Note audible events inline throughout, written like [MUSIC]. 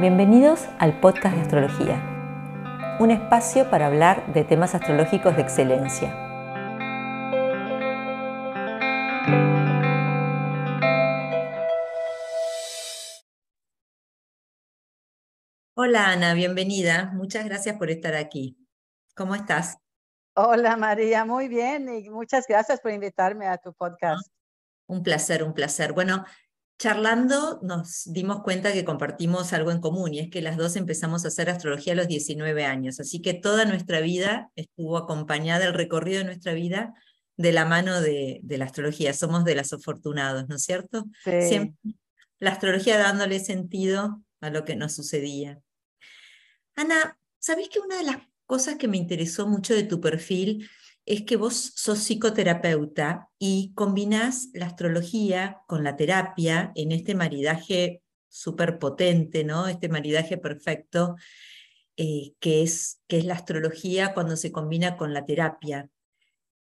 Bienvenidos al podcast de astrología, un espacio para hablar de temas astrológicos de excelencia. Hola Ana, bienvenida. Muchas gracias por estar aquí. ¿Cómo estás? Hola María, muy bien y muchas gracias por invitarme a tu podcast. Un placer, un placer. Bueno, charlando nos dimos cuenta que compartimos algo en común y es que las dos empezamos a hacer astrología a los 19 años, así que toda nuestra vida estuvo acompañada, el recorrido de nuestra vida de la mano de, la astrología, somos de las afortunados, ¿no es cierto? Sí. Siempre la astrología dándole sentido a lo que nos sucedía. Ana, ¿sabés que una de las cosas que me interesó mucho de tu perfil es que vos sos psicoterapeuta y combinás la astrología con la terapia en este maridaje súper potente, ¿no? Este maridaje perfecto eh, que, es, que es la astrología cuando se combina con la terapia.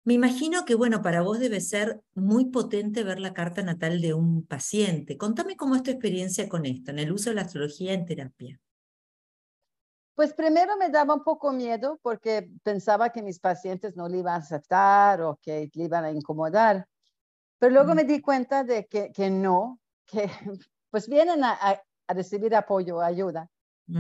Me imagino que, bueno, para vos debe ser muy potente ver la carta natal de un paciente. Contame cómo es tu experiencia con esto, en el uso de la astrología en terapia. Pues primero me daba un poco miedo porque pensaba que mis pacientes no le iban a aceptar o que le iban a incomodar. Pero luego me di cuenta de que, que no, que [LAUGHS] pues vienen a, a, recibir apoyo, ayuda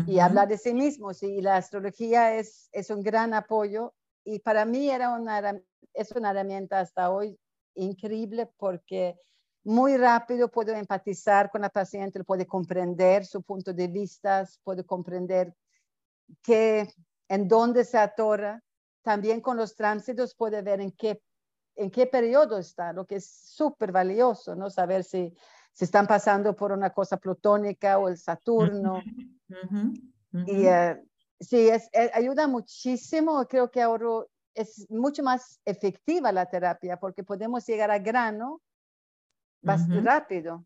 y hablar de sí mismos. Y la astrología es, es un gran apoyo y para mí era una, es una herramienta hasta hoy increíble porque muy rápido puedo empatizar con la paciente, puede comprender su punto de vista, puede comprender que en dónde se atora. También con los tránsitos puede ver en qué, en qué periodo está, lo que es súper valioso, ¿no? Saber si, si están pasando por una cosa plutónica o el Saturno. Y eh, sí, es, eh, ayuda muchísimo. Creo que ahora es mucho más efectiva la terapia porque podemos llegar a grano más rápido.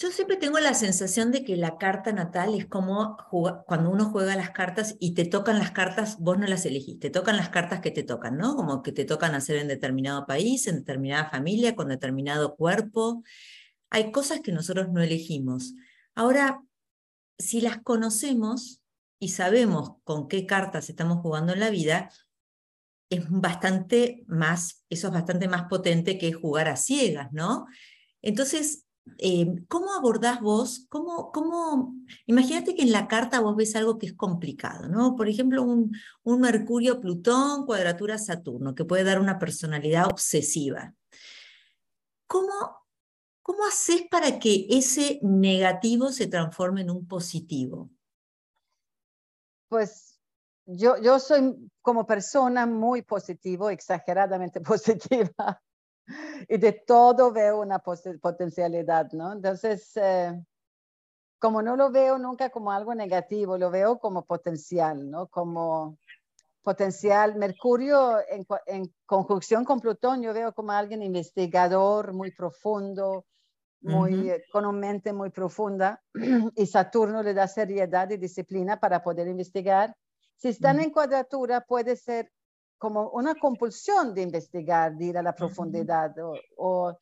Yo siempre tengo la sensación de que la carta natal es como cuando uno juega las cartas y te tocan las cartas, vos no las elegís, te tocan las cartas que te tocan, ¿no? Como que te tocan hacer en determinado país, en determinada familia, con determinado cuerpo. Hay cosas que nosotros no elegimos. Ahora, si las conocemos y sabemos con qué cartas estamos jugando en la vida, es bastante más, eso es bastante más potente que jugar a ciegas, ¿no? Entonces, eh, ¿cómo abordás vos? ¿Cómo, cómo, imagínate que en la carta vos ves algo que es complicado, ¿no? Por ejemplo, un, un Mercurio-Plutón, cuadratura Saturno, que puede dar una personalidad obsesiva. ¿Cómo, ¿Cómo haces para que ese negativo se transforme en un positivo? Pues yo, yo soy como persona muy positivo, exageradamente [LAUGHS] positiva [LAUGHS] y de todo veo una potencialidad, ¿no? Entonces, eh, como no lo veo nunca como algo negativo, lo veo como potencial, ¿no? Como potencial. Mercurio en, en conjunción con Plutón, yo veo como alguien investigador, muy profundo, muy, eh, con una mente muy profunda, [CLEARS THROAT] y Saturno le da seriedad y disciplina para poder investigar. Si están en cuadratura, puede ser como una compulsión de investigar, de ir a la profundidad, o,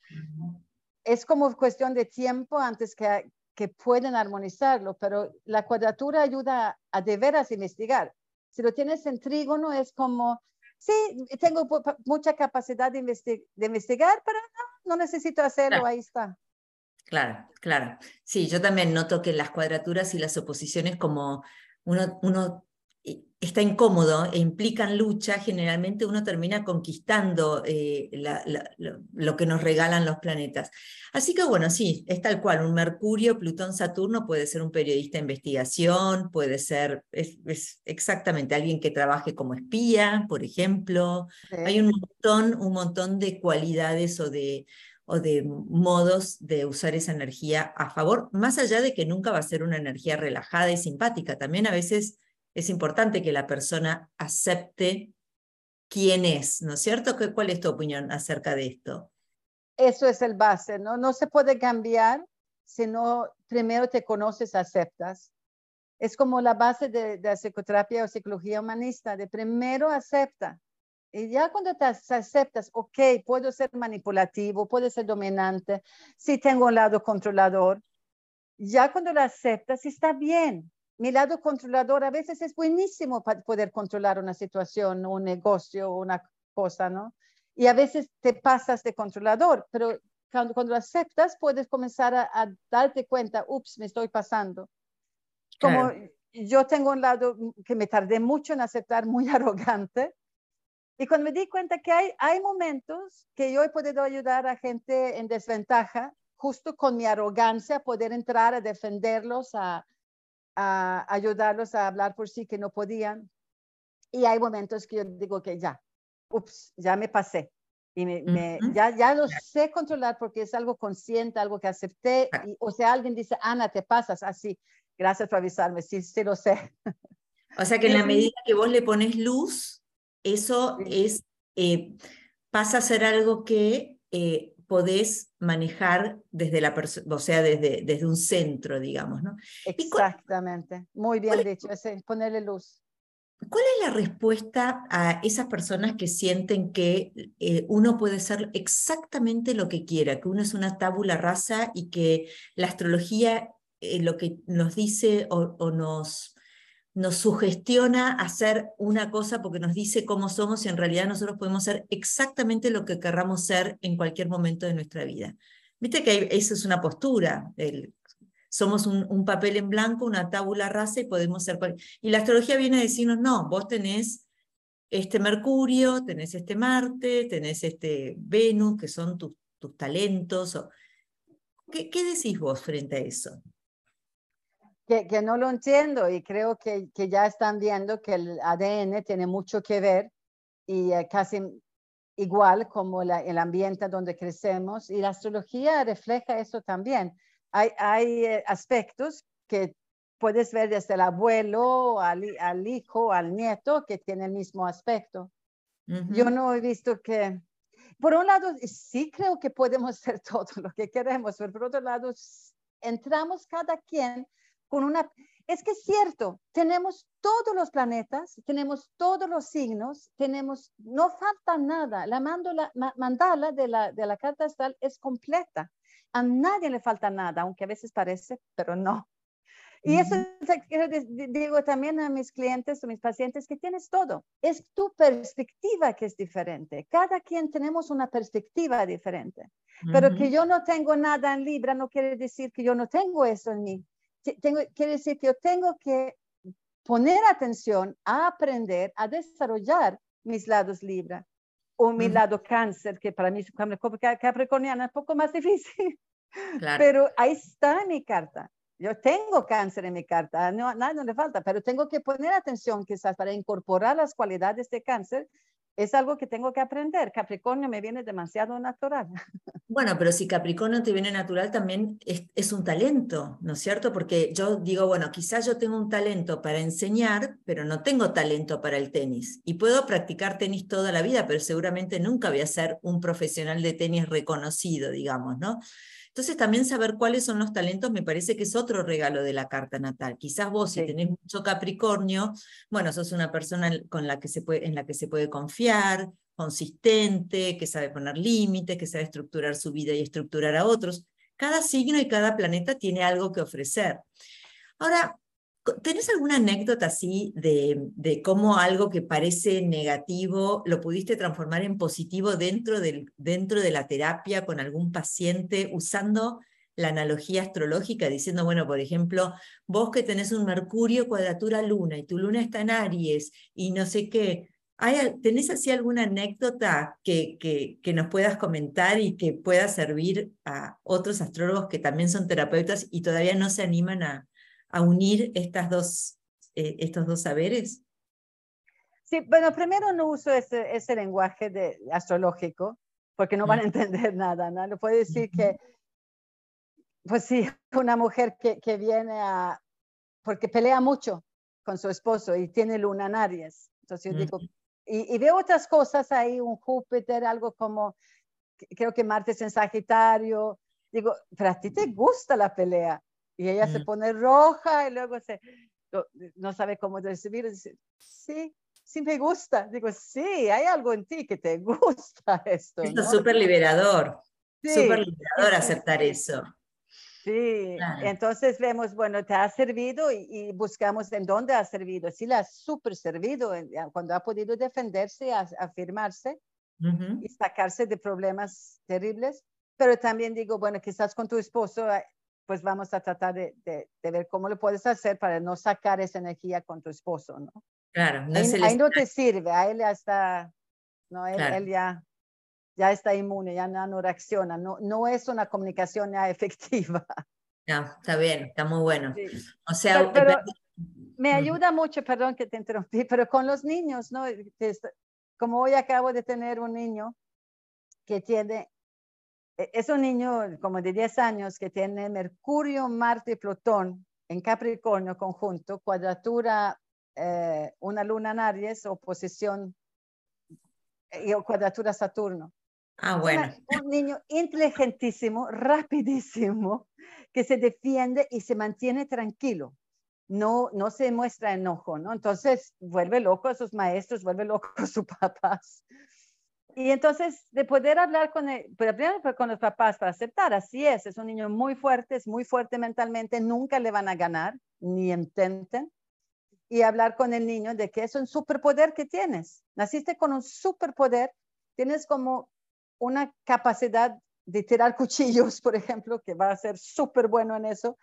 es como cuestión de tiempo antes que, que pueden armonizarlo, pero la cuadratura ayuda a de veras investigar. Si lo tienes en trígono es como, sí, tengo mucha capacidad de, investigar, pero no, no necesito hacerlo, ahí está. Claro, claro. Sí, yo también noto que las cuadraturas y las oposiciones como uno, uno está incómodo e implican lucha, generalmente uno termina conquistando eh, lo, que nos regalan los planetas. Así que bueno, sí, es tal cual, un Mercurio, Plutón, Saturno puede ser un periodista de investigación, puede ser, es, exactamente alguien que trabaje como espía, por ejemplo. Hay un montón, un montón de cualidades o de, o de modos de usar esa energía a favor, más allá de que nunca va a ser una energía relajada y simpática. También a veces es importante que la persona acepte quién es, ¿no es cierto? ¿Cuál es tu opinión acerca de esto? Eso es el base, ¿no? No se puede cambiar si no primero te conoces, aceptas. Es como la base de, la psicoterapia o psicología humanista, de primero acepta. Y ya cuando te aceptas, ok, puedo ser manipulativo, puedo ser dominante, si tengo un lado controlador, ya cuando lo aceptas, está bien. Mi lado controlador a veces es buenísimo para poder controlar una situación, un negocio, una cosa, ¿no? Y a veces te pasas de controlador, pero cuando, cuando lo aceptas, puedes comenzar a, darte cuenta, ups, me estoy pasando. Como yo tengo un lado que me tardé mucho en aceptar, muy [LAUGHS] arrogante, y cuando me di cuenta que hay, hay momentos que yo he podido ayudar a gente en desventaja, justo con mi arrogancia, poder entrar a defenderlos, a, a ayudarlos a hablar por sí que no podían. Y hay momentos que yo digo que ya, ups, ya me pasé. Y me, ya, ya lo sé controlar porque es algo consciente, algo que acepté. Y, o sea, alguien dice, Ana, te pasas así. Gracias por avisarme, sí, sí lo sé. O sea que en la [LAUGHS] medida que vos le pones luz, eso es, eh, pasa a ser algo que eh, podés manejar desde la o sea, desde, desde un centro, digamos, ¿no? Exactamente, muy bien dicho, es ponerle luz. ¿Cuál es la respuesta a esas personas que sienten que eh, uno puede ser exactamente lo que quiera, que uno es una tábula rasa y que la astrología lo que nos dice o nos nos sugestiona hacer una cosa porque nos dice cómo somos y en realidad nosotros podemos ser exactamente lo que querramos ser en cualquier momento de nuestra vida. Viste que eso es una postura. somos un, papel en blanco, una tábula rasa y podemos ser... Y la astrología viene a decirnos, no, vos tenés este Mercurio, tenés este Marte, tenés este Venus, que son tus, tus talentos. ¿Qué, ¿Qué decís vos frente a eso? Que, no lo entiendo y creo que, que, ya están viendo que el ADN tiene mucho que ver y eh, casi igual como el ambiente donde crecemos y la astrología refleja eso también. Hay, hay eh, aspectos que puedes ver desde el abuelo al, al, hijo, al nieto, que tiene el mismo aspecto. Yo no he visto que, por un lado, sí creo que podemos [LAUGHS] hacer todo lo que queremos, pero por otro lado, entramos cada quien con una... Es que es cierto, tenemos todos los planetas, tenemos todos los signos, tenemos, no falta nada. La mandala de la, de la carta astral es completa. A nadie le falta nada, aunque a veces parece, pero no. Y eso digo también a mis clientes o mis pacientes que tienes todo. Es tu perspectiva que es diferente. Cada quien tenemos una perspectiva diferente. Pero que yo no tengo nada en Libra no quiere decir que yo no tengo eso en mí tengo, quiere decir que yo tengo que poner atención a aprender, a desarrollar mis lados Libra o mi lado cáncer, que para mí capricorniana es un poco más [LAUGHS] difícil. Pero ahí está mi carta. Yo tengo cáncer en mi carta, no, nada no le falta, pero tengo que poner atención quizás para incorporar las cualidades de cáncer es algo que tengo que aprender. Capricornio me viene demasiado natural. [LAUGHS] Bueno, pero si Capricornio te viene natural, también es, un talento, ¿no es cierto? Porque yo digo, bueno, quizás yo tengo un talento para enseñar, pero no tengo talento para el tenis. Y puedo practicar tenis toda la vida, pero seguramente nunca voy a ser un profesional de tenis reconocido, digamos, ¿no? Entonces también saber cuáles son los talentos me parece que es otro regalo de la carta natal. Quizás vos si tenés mucho Capricornio, bueno, sos una persona con la que se puede, en la que se puede confiar, consistente, que sabe poner límites, que sabe estructurar su vida y estructurar a otros. Cada signo y cada planeta tiene algo que ofrecer. Ahora, ¿Tenés alguna anécdota así de, de, cómo algo que parece negativo lo pudiste transformar en positivo dentro, del, dentro de la terapia con algún paciente usando la analogía astrológica, diciendo, bueno, por ejemplo, vos que tenés un Mercurio cuadratura luna y tu luna está en Aries y no sé qué, ¿hay, ¿tenés así alguna anécdota que, que, que nos puedas comentar y que pueda servir a otros astrólogos que también son terapeutas y todavía no se animan a, a unir estas dos, eh, estos dos saberes? Sí, bueno, primero no uso ese, ese lenguaje de, astrológico porque no van a entender [LAUGHS] nada, ¿no? Le puedo decir que, pues sí, [LAUGHS] una mujer que, que viene a, porque pelea mucho con su esposo y tiene luna en Aries. Entonces yo digo, y, y, veo otras cosas ahí, un Júpiter, algo como, creo que Marte es en Sagitario. Digo, pero a ti te gusta la pelea. Y ella se mm. pone roja y luego se, no, sabe cómo recibir. Dice, sí, sí me gusta. Digo, sí, hay algo en ti que te [LAUGHS] gusta esto. Esto es súper liberador. Súper liberador aceptar eso. Sí, entonces vemos, bueno, te ha servido y, buscamos en dónde ha servido. Sí, le ha súper servido cuando ha podido defenderse, afirmarse y sacarse de problemas terribles. Pero también digo, bueno, quizás con tu esposo, pues vamos a tratar de, de, ver cómo lo puedes hacer para no sacar esa energía con tu esposo, ¿no? Claro, no ahí, no te sirve, a él ya está, no, él, él ya ya está inmune, ya no, reacciona, no, no es una comunicación ya [LAUGHS] efectiva. No, está bien, está muy bueno. O sea, me ayuda mucho, perdón que te interrumpí, pero con los niños, ¿no? Como hoy acabo de tener un niño que tiene, es un niño como de 10 años que tiene Mercurio, Marte y Plutón en Capricornio conjunto, cuadratura, eh, una luna en Aries, oposición y cuadratura Saturno. Ah, bueno. Un niño inteligentísimo, rapidísimo, que se defiende y se mantiene tranquilo. No, no se muestra enojo, ¿no? Entonces vuelve loco a sus maestros, vuelve loco a sus [LAUGHS] papás. Y entonces de poder hablar con, él, pero primero con los papás para aceptar, así es, es un niño muy fuerte, es muy fuerte mentalmente, nunca le van a ganar, ni intenten. Y hablar con el niño de que es un superpoder que tienes. Naciste con un superpoder, tienes como una capacidad de tirar [LAUGHS] cuchillos, por ejemplo, que va a ser súper bueno en eso,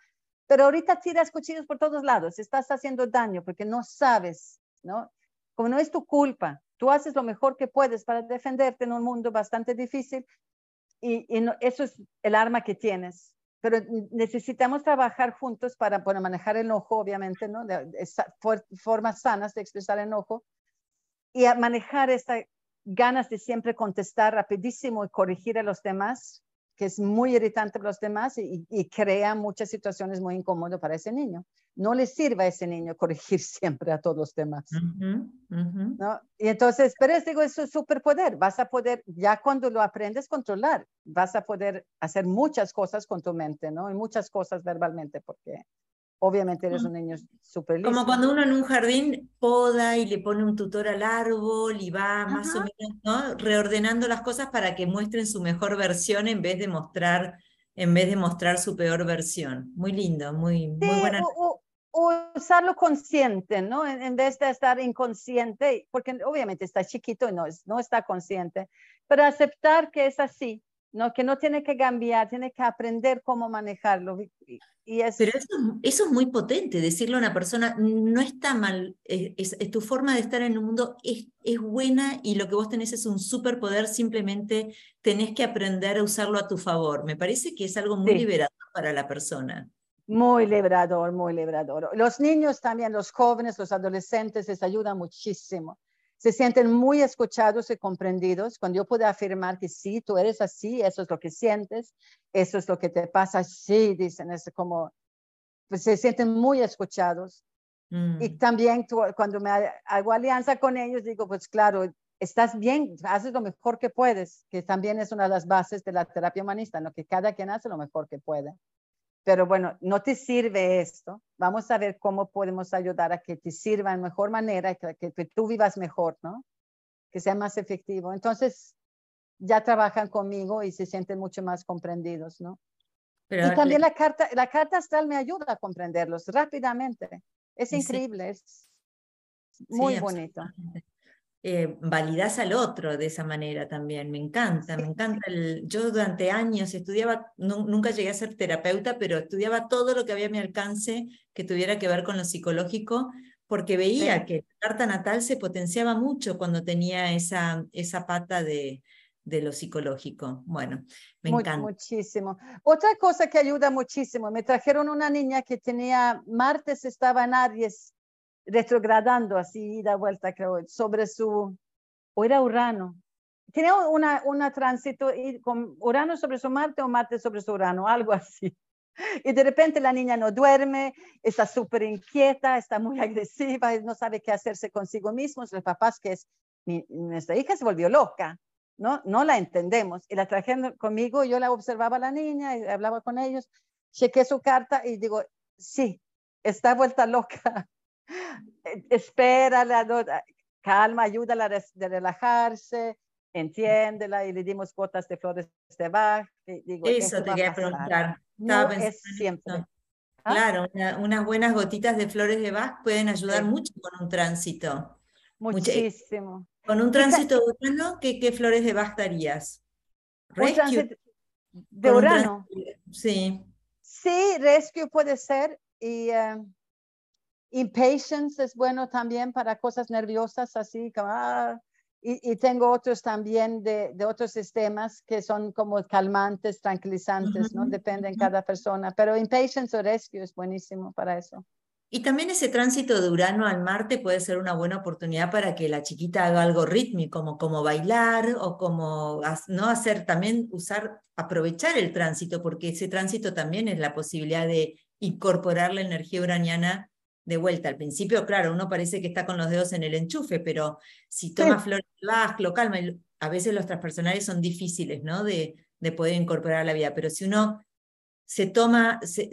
pero ahorita tiras cuchillos por todos lados, estás haciendo daño porque no sabes, ¿no? Como no es tu culpa, tú haces lo mejor que puedes para defenderte en un mundo bastante difícil y, eso es el arma que tienes. Pero necesitamos trabajar juntos para, manejar el enojo, obviamente, ¿no? De, formas sanas de expresar enojo y a manejar esta ganas de siempre contestar rapidísimo y corregir a los demás, que es muy irritante para los demás y, crea muchas situaciones muy incómodas para ese niño. No le sirve a ese niño corregir [LAUGHS] siempre a todos los demás. ¿no? Y entonces, pero es, digo, es su superpoder. Vas a poder, ya cuando lo aprendes, controlar. Vas a poder hacer muchas cosas con tu mente, ¿no? Y muchas cosas verbalmente, porque obviamente eres un niño súper listo. Como cuando uno en un jardín poda y le pone un tutor al árbol y va más o menos ¿no? reordenando las cosas para que muestren su mejor versión en vez de mostrar, en vez de mostrar su peor versión. Muy lindo, muy, muy buena. O, usarlo consciente, ¿no? En, vez de estar inconsciente, porque obviamente está chiquito y no, no está consciente, pero aceptar que es así, ¿no? Que no tiene que cambiar, tiene que aprender cómo manejarlo. Y Pero eso, es muy potente, decirle a una persona, no está mal, es, tu forma de estar en el mundo es, es, buena y lo que vos tenés es un superpoder, simplemente tenés que aprender a usarlo a tu favor. Me parece que es algo muy liberador para la persona. Muy liberador, muy liberador. Los niños también, los jóvenes, los adolescentes les ayuda muchísimo se sienten muy escuchados y comprendidos cuando yo puedo afirmar que sí, tú eres así, eso es lo que sientes, eso es lo que te pasa, sí, dicen, es como, pues se sienten muy escuchados. Y mm. también cuando me hago alianza con ellos, digo, pues claro, estás bien, haces lo mejor que puedes, que también es una de las bases de la terapia humanista, ¿no? que cada quien hace lo mejor que puede pero bueno, no te sirve esto. Vamos a ver cómo podemos ayudar a que te sirva en mejor manera, que, que, tú vivas mejor, ¿no? Que sea más efectivo. Entonces, ya trabajan conmigo y se sienten mucho más comprendidos, ¿no? y también la carta, la carta astral me ayuda a comprenderlos rápidamente. Es increíble, es muy bonito eh, validas al otro de esa manera también. Me encanta, me encanta. El, yo durante años estudiaba, nunca llegué a ser terapeuta, pero estudiaba todo lo que había a mi alcance que tuviera que ver con lo psicológico, porque veía que la carta natal se potenciaba mucho cuando tenía esa, esa pata de, de lo psicológico. Bueno, me encanta. Muchísimo. Otra cosa que ayuda muchísimo, me trajeron una niña que tenía, martes estaba en Aries retrogradando así, da vuelta, creo, sobre su, o era Urano. Tenía una, una tránsito con Urano sobre su Marte o Marte sobre su Urano, algo así. Y de repente la niña no duerme, está súper inquieta, está muy [LAUGHS] agresiva, no sabe qué hacerse consigo mismo. Los papás que es, nuestra hija se volvió loca, ¿no? No la entendemos. Y la trajeron conmigo, yo la observaba a la niña, y hablaba con ellos, chequé su carta y digo, sí, está vuelta loca. Espera, calma, ayúdala a relajarse, entiéndela y le dimos gotas de flores de Bach. Digo, Eso te quería preguntar. No es siempre. ¿Ah? Claro, unas buenas gotitas de flores de Bach pueden ayudar mucho con un tránsito. Muchísimo. Con un tránsito de Urano, ¿qué, flores de Bach darías? Rescue. de Urano. Sí. Sí, Rescue puede ser. Y eh, Impatience es bueno también para cosas nerviosas, así como, ah, y, tengo otros también de, de, otros sistemas que son como calmantes, tranquilizantes, ¿no? Depende en cada persona. Pero Impatience o Rescue es buenísimo para eso. Y también ese tránsito de Urano al Marte puede ser una buena oportunidad para que la chiquita haga algo rítmico, como, como bailar o como no hacer también usar, aprovechar el tránsito, porque ese tránsito también es la posibilidad de incorporar la energía uraniana de vuelta. Al principio, claro, uno parece que está con los dedos en el enchufe, pero si toma flores de lo calma. A veces los transpersonales son difíciles, ¿no? De, de poder incorporar a la vida, pero si uno se toma, se,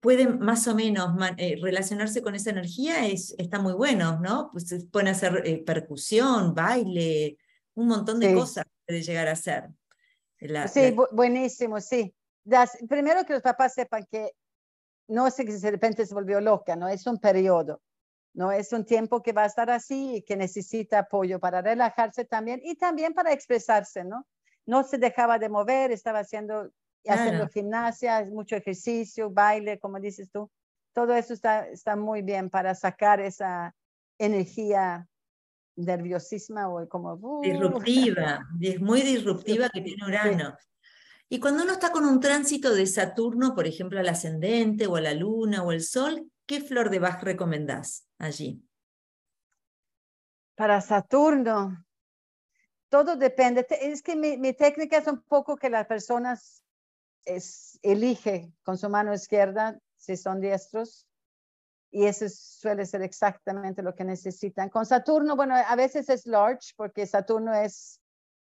puede más o menos eh, relacionarse con esa energía, es, está muy bueno, ¿no? Pues se pueden hacer eh, percusión, baile, un montón de cosas puede llegar a hacer. sí, buenísimo, sí. primero que los papás sepan que no es que de repente se volvió loca, no es un periodo, no es un tiempo que va a estar así y que necesita apoyo para relajarse también y también para expresarse, ¿no? No se dejaba de mover, estaba haciendo, haciendo gimnasia, mucho ejercicio, baile, como dices tú. Todo eso está, está muy bien para sacar esa energía nerviosisma o como... Uh. Disruptiva, es muy disruptiva que tiene Urano. Y cuando uno está con un tránsito de Saturno, por ejemplo, al ascendente o a la luna o el sol, ¿qué flor de Bach recomendás allí? Para Saturno, todo depende. Es que mi, técnica es un poco que las personas es, elige con su mano izquierda si son diestros y eso suele ser exactamente lo que necesitan. Con Saturno, bueno, a veces es large porque Saturno es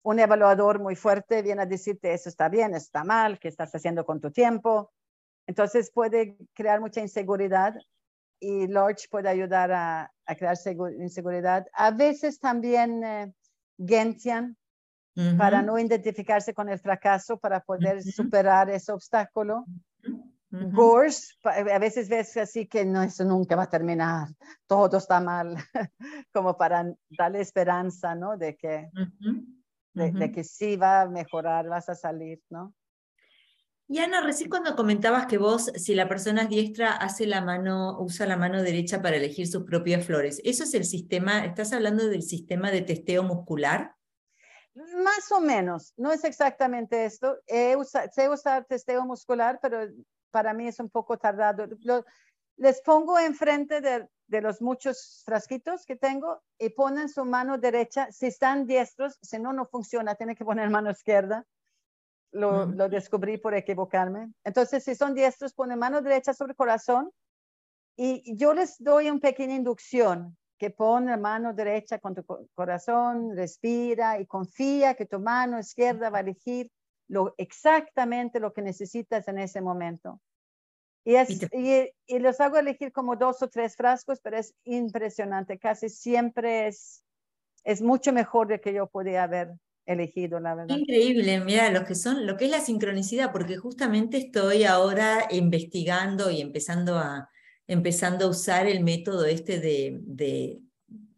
un evaluador muy fuerte viene a decirte eso está bien, está mal, qué estás haciendo con tu tiempo. Entonces puede crear mucha inseguridad y Lodge puede ayudar a, crear inseguridad. A veces también eh, Gentian para no identificarse con el fracaso, para poder superar ese obstáculo. Gorse, a veces ves así que no, eso nunca va a terminar, todo está mal, [LAUGHS] como para darle esperanza, ¿no? De que de, que sí va a mejorar, vas a salir, ¿no? Y Ana, recién cuando comentabas que vos, si la persona es diestra, hace la mano, usa la mano derecha para elegir sus propias flores. ¿Eso es el sistema, estás hablando del sistema de testeo muscular? Más o menos, no es exactamente esto. sé usar testeo muscular, pero para mí es un poco tardado. Les pongo enfrente de, de los muchos frasquitos que tengo y ponen su mano derecha. Si están diestros, si no, no funciona, tiene que poner mano izquierda. Lo, lo, descubrí por equivocarme. Entonces, si son diestros, ponen mano derecha sobre el corazón y yo les doy una pequeña inducción que pone la mano derecha con tu corazón, respira y confía que tu mano izquierda va a elegir lo, exactamente lo que necesitas en ese momento. Y, y, los hago elegir como dos o tres frascos, pero es impresionante. Casi siempre es, es mucho mejor de que yo podía haber elegido, la verdad. Increíble, mira, lo que son, lo que es la sincronicidad, porque justamente estoy ahora investigando y empezando a, empezando a usar el método este de, de,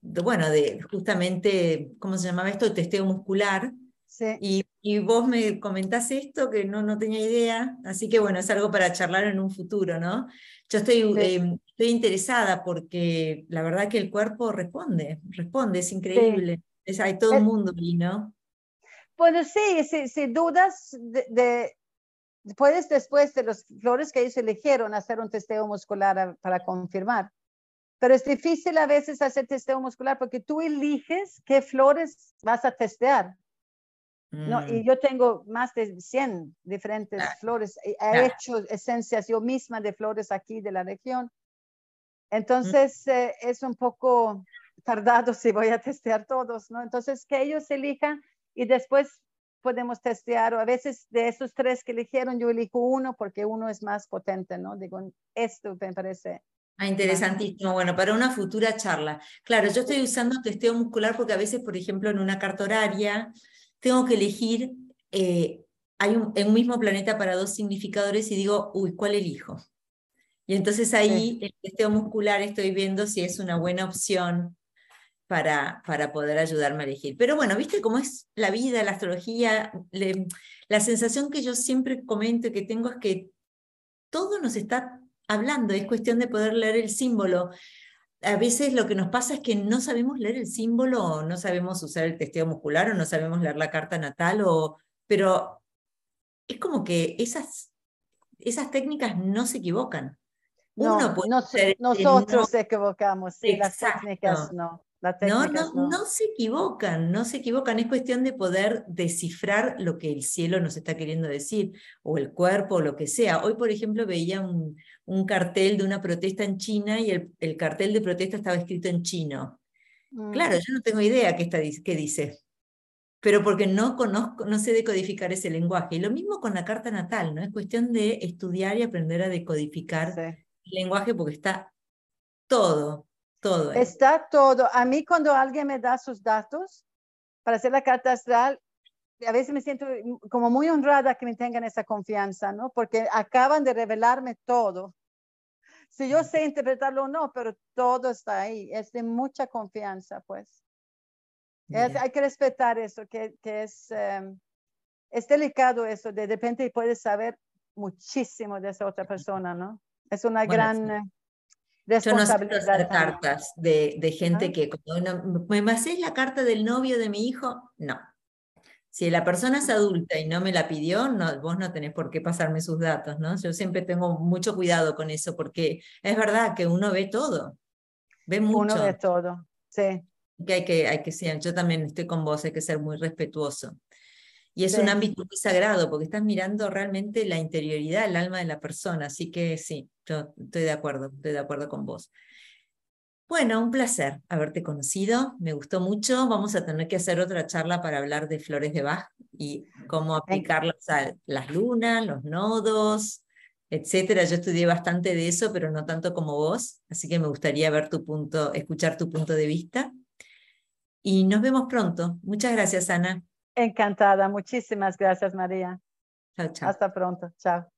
bueno, de justamente, ¿cómo se llamaba esto? Testeo muscular. Sí. Y y vos me comentás esto que no, no tenía idea, así que bueno, es algo para charlar en un futuro, ¿no? Yo estoy, em, estoy interesada porque la verdad que el cuerpo responde, responde, es increíble. Es, hay todo el mundo ahí, ¿no? Bueno, sí, si, dudas de, puedes después de los flores que ellos eligieron hacer un testeo muscular para confirmar. Pero es difícil a veces hacer testeo muscular porque tú eliges qué flores vas a testear. No, y mm. yo tengo más de 100 diferentes flores. He hecho esencias yo misma de flores aquí de la región. Entonces eh, es un poco tardado si voy a testear todos, ¿no? Entonces que ellos elijan y después podemos testear, o a veces de esos tres que eligieron, yo elijo uno porque uno es más potente, ¿no? Digo, esto me parece Ah, interesantísimo. Bueno, para una futura charla. Claro, yo estoy usando testeo muscular porque a veces, por ejemplo, en una carta horaria, tengo que elegir, eh, hay un, un, mismo planeta para dos significadores y digo, uy, ¿cuál elijo? Y entonces ahí el testeo muscular estoy viendo si es una buena opción para, para poder ayudarme a elegir. Pero bueno, viste cómo es la vida, la astrología, la sensación que yo siempre comento y que tengo es que todo nos está hablando, es cuestión de poder leer el símbolo. A veces lo que nos pasa es que no sabemos leer el símbolo, o no sabemos usar el testeo muscular, o no sabemos leer la carta natal, o, pero es como que esas, esas técnicas no se equivocan. Uno puede nosotros no, equivocamos, sí, las técnicas no. No, no, no, se equivocan, no se equivocan. Es cuestión de poder descifrar lo que el cielo nos está queriendo decir, o el cuerpo, o lo que sea. Hoy, por ejemplo, veía un, un cartel de una protesta en China y el, el, cartel de protesta estaba escrito en chino. Claro, mm. yo no tengo idea qué, está, qué dice, pero porque no conozco, no sé decodificar ese lenguaje. Y lo mismo con la carta natal, ¿no? Es cuestión de estudiar y aprender a decodificar el lenguaje porque está todo, todo. Está todo. A mí cuando alguien me da sus datos para hacer la carta astral, a veces me siento como muy honrada que me tengan esa confianza, ¿no? Porque acaban de revelarme todo. Si yo sé interpretarlo o no, pero todo está ahí. Es de mucha confianza, pues. hay que respetar eso, que, que es, em, es delicado eso. De repente puedes saber muchísimo de esa otra persona, ¿no? Es una gran... Yo no sé hacer cartas de, de gente que, como, ¿me hacéis la carta del novio de mi hijo? No. Si la persona es adulta y no me la pidió, no, vos no tenés por qué pasarme sus datos, ¿no? Yo siempre tengo mucho cuidado con eso, porque es verdad que uno ve todo, ve mucho. Uno ve todo, sí. Que hay que, hay que ser, yo también estoy con vos, hay que ser muy respetuoso. Y es un ámbito muy sagrado, porque estás mirando realmente la interioridad, el alma de la persona. Así que sí, yo estoy de acuerdo, estoy de acuerdo con vos. Bueno, un placer haberte conocido, me gustó mucho. Vamos a tener que hacer otra charla para hablar de flores de Bach y cómo aplicarlas a las lunas, los nodos, etcétera. Yo estudié bastante de eso, pero no tanto como vos, así que me gustaría ver tu punto, escuchar tu punto de vista. Y nos vemos pronto. Muchas gracias, Ana. Encantada. Muchísimas gracias, María. Chao, chao. Hasta pronto. Chao.